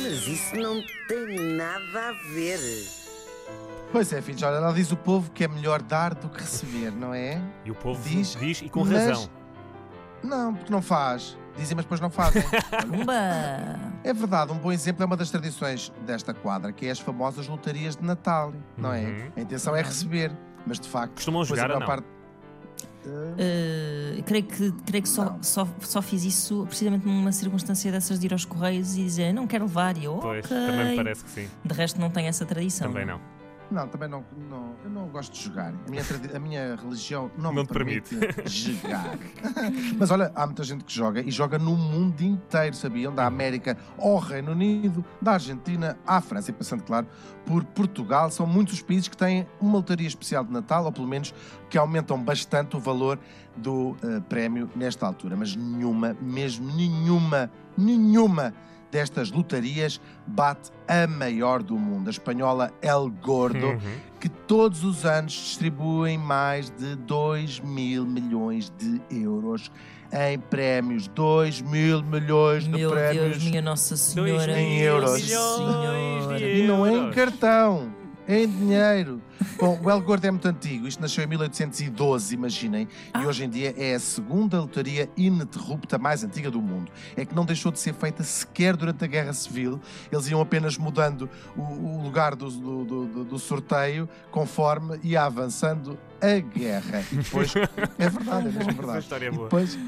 Mas isso não tem nada a ver. Pois é, filhos, olha, ela diz o povo que é melhor dar do que receber, não é? E o povo Diz, diz, e com mas- razão. Não, porque não faz. Dizem, mas depois não fazem. É verdade, um bom exemplo é uma das tradições desta quadra, que é as famosas lotarias de Natal, não é? Uhum. A intenção é receber, mas de facto. Costumam depois a jogar ou não? parte- Uh, creio que, creio que só, só, só fiz isso precisamente numa circunstância dessas de ir aos correios e dizer não quero levar. E eu, Pois, ok. também me parece que sim. De resto, não tenho essa tradição. Também não. Não, também não, não. Eu não gosto de jogar. A minha, a minha religião não, Não me te permite. jogar. Mas olha, há muita gente que joga e joga no mundo inteiro, sabiam? Da América ao Reino Unido, da Argentina à França e passando, claro, por Portugal. São muitos os países que têm uma lotaria especial de Natal, ou pelo menos que aumentam bastante o valor do eh, prémio nesta altura. Mas nenhuma, mesmo nenhuma, nenhuma destas lotarias bate a maior do mundo, a espanhola El Gordo, Uhum. que todos os anos distribuem mais de 2 mil milhões de euros em prémios. 2 mil milhões de Meu prémios. Deus, minha Nossa Senhora. em minha euros. Nossa Senhora. de E não é em euros. cartão, em dinheiro. Bom, o El Gordo é muito antigo, isto nasceu em 1812, imaginem, e hoje em dia é a segunda lotaria ininterrupta mais antiga do mundo. É que não deixou de ser feita sequer durante a Guerra Civil, eles iam apenas mudando o, o lugar do, do, do- do sorteio conforme ia avançando a guerra. E depois, é verdade, é mesmo Essa verdade. história é E boa. depois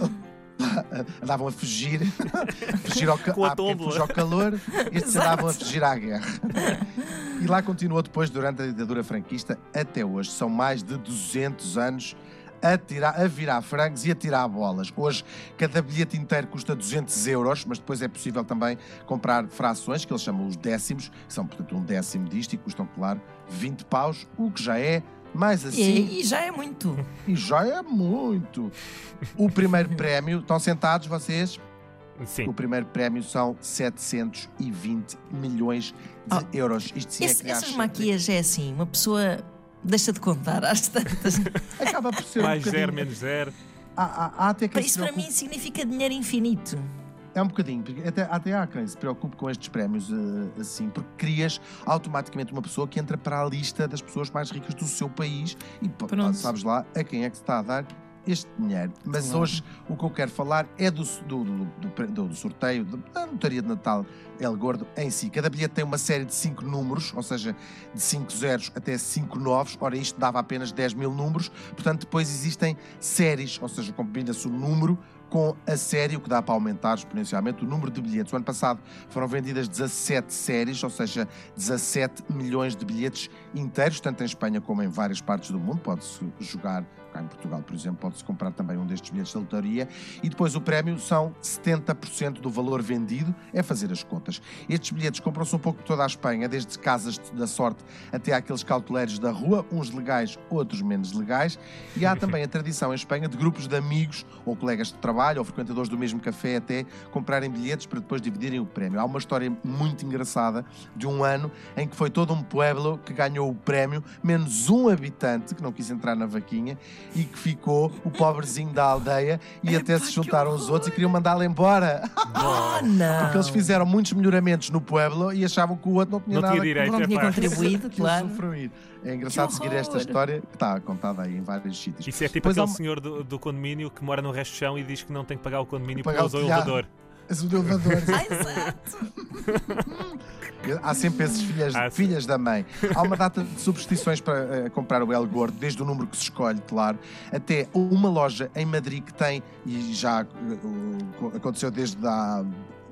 andavam a fugir, fugir ao, ca- Com a fuge ao calor, estes andavam a fugir à guerra. E lá continuou depois, durante a ditadura franquista, até hoje. São mais de 200 anos a, tirar, a virar frangos e a tirar bolas. Hoje, cada bilhete inteiro custa 200 euros, mas depois é possível também comprar frações, que eles chamam os décimos, que são, portanto, um décimo disto e custam, claro, 20 paus, o que já é mais assim E, e já é muito. e já é muito. O primeiro prémio, estão sentados vocês? Sim. O primeiro prémio são 720 milhões de Ah, euros. Isto sim é Esse- que essas maquias é assim, uma pessoa deixa de contar às tantas. Acaba por ser Mais um zero, menos zero. Há, há- há até quem se Isso para preocupe- mim significa dinheiro infinito. É um bocadinho, porque até, até há quem se preocupe com estes prémios eh, assim, porque crias automaticamente uma pessoa que entra para a lista das pessoas mais ricas do seu país e Pronto. sabes lá a quem é que se está a dar este dinheiro. Mas Claro. hoje o que eu quero falar é do, do, do, do- sorteio da notaria de Natal El Gordo em si. Cada bilhete tem uma série de 5 números, ou seja, de 5 zeros até 5 novos. Ora, isto dava apenas 10 mil números, portanto, depois existem séries, ou seja, combina-se o número com a série, o que dá para aumentar exponencialmente o número de bilhetes. O ano passado foram vendidas 17 séries, ou seja, 17 milhões de bilhetes inteiros, tanto em Espanha como em várias partes do mundo. Pode-se jogar, cá em Portugal, por exemplo, pode-se comprar também um destes bilhetes da lotaria. E depois o prémio são 70% do valor vendido, é fazer as contas. Estes bilhetes compram-se um pouco por toda a Espanha, desde casas da sorte até àqueles cauteleiros da rua, uns legais, outros menos legais. E há também a tradição em Espanha de grupos de amigos ou colegas de trabalho ou frequentadores do mesmo café até comprarem bilhetes para depois dividirem o prémio. Há uma história muito engraçada de um ano em que foi todo um pueblo que ganhou o prémio, menos um habitante que não quis entrar na vaquinha e que ficou o pobrezinho da aldeia e até se juntaram os outros e queriam mandá-lo embora. Ah, não! Porque eles fizeram muitos melhoramentos no pueblo e achavam que o outro não tinha Não nada tinha que- direito. Não tinha contribuído, claro. usufruir. É engraçado seguir esta história que está contada aí em vários sítios. Isso é tipo Depois há aquele senhor do, do condomínio que mora no resto do chão e diz que não tem que pagar o condomínio porque usou o telhado. elevador. Esse do elevador. Ah, exato! Há sempre esses filhas, Há- filhas da mãe. Há uma data de superstições para eh, comprar o El Gordo, desde o número que se escolhe, claro, até uma loja em Madrid que tem, e já o- aconteceu desde há,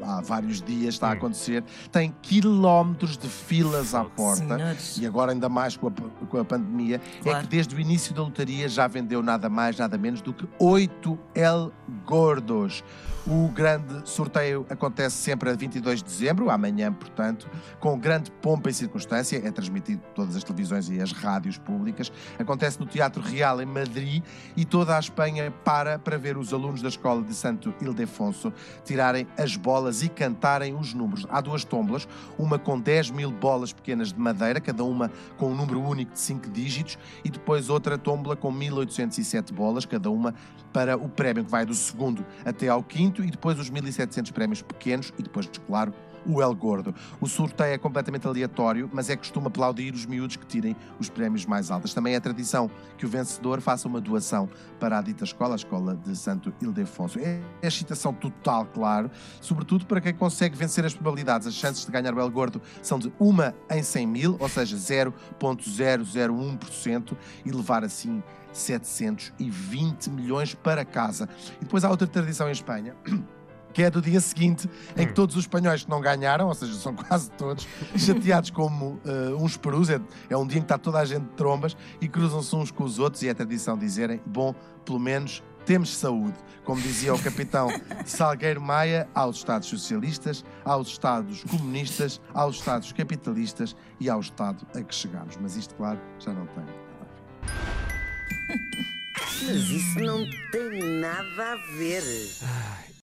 há vários dias, está a acontecer, tem quilómetros de filas à porta. Senhores. E agora ainda mais com a, com a pandemia, é Claro. que desde o início da lotaria já vendeu nada mais, nada menos do que 8 El Gordos. O grande sorteio acontece sempre a 22 de dezembro, amanhã, portanto, com grande pompa e circunstância, é transmitido por todas as televisões e as rádios públicas. Acontece no Teatro Real em Madrid e toda a Espanha para para ver os alunos da escola de Santo Ildefonso tirarem as bolas e cantarem os números. Há duas tómbolas, uma com 10 mil bolas pequenas de madeira, cada uma com um número único de 5 dígitos, e depois outra tómbola com 1807 bolas, cada uma para o prémio que vai do segundo até ao quinto, e depois os 1700 prémios pequenos, e depois, claro, o El Gordo. O sorteio é completamente aleatório, mas é costume aplaudir os miúdos que tirem os prémios mais altos. Também é tradição que o vencedor faça uma doação para a dita escola, a Escola de Santo Ildefonso. É excitação total, claro, sobretudo para quem consegue vencer as probabilidades. As chances de ganhar o El Gordo são de uma em 100 mil, ou seja, 0,001% e levar assim 720 milhões para casa. E depois há outra tradição em Espanha. Que é do dia seguinte, em que todos os espanhóis que não ganharam, ou seja, são quase todos, chateados como uh, uns perus, é, é um dia em que está toda a gente de trombas e cruzam-se uns com os outros, e é tradição dizerem: bom, pelo menos temos saúde. Como dizia o capitão Salgueiro Maia, aos Estados socialistas, aos Estados comunistas, aos Estados capitalistas e ao Estado a que chegamos. Mas isto, claro, já não tem. Mas isso não tem nada a ver.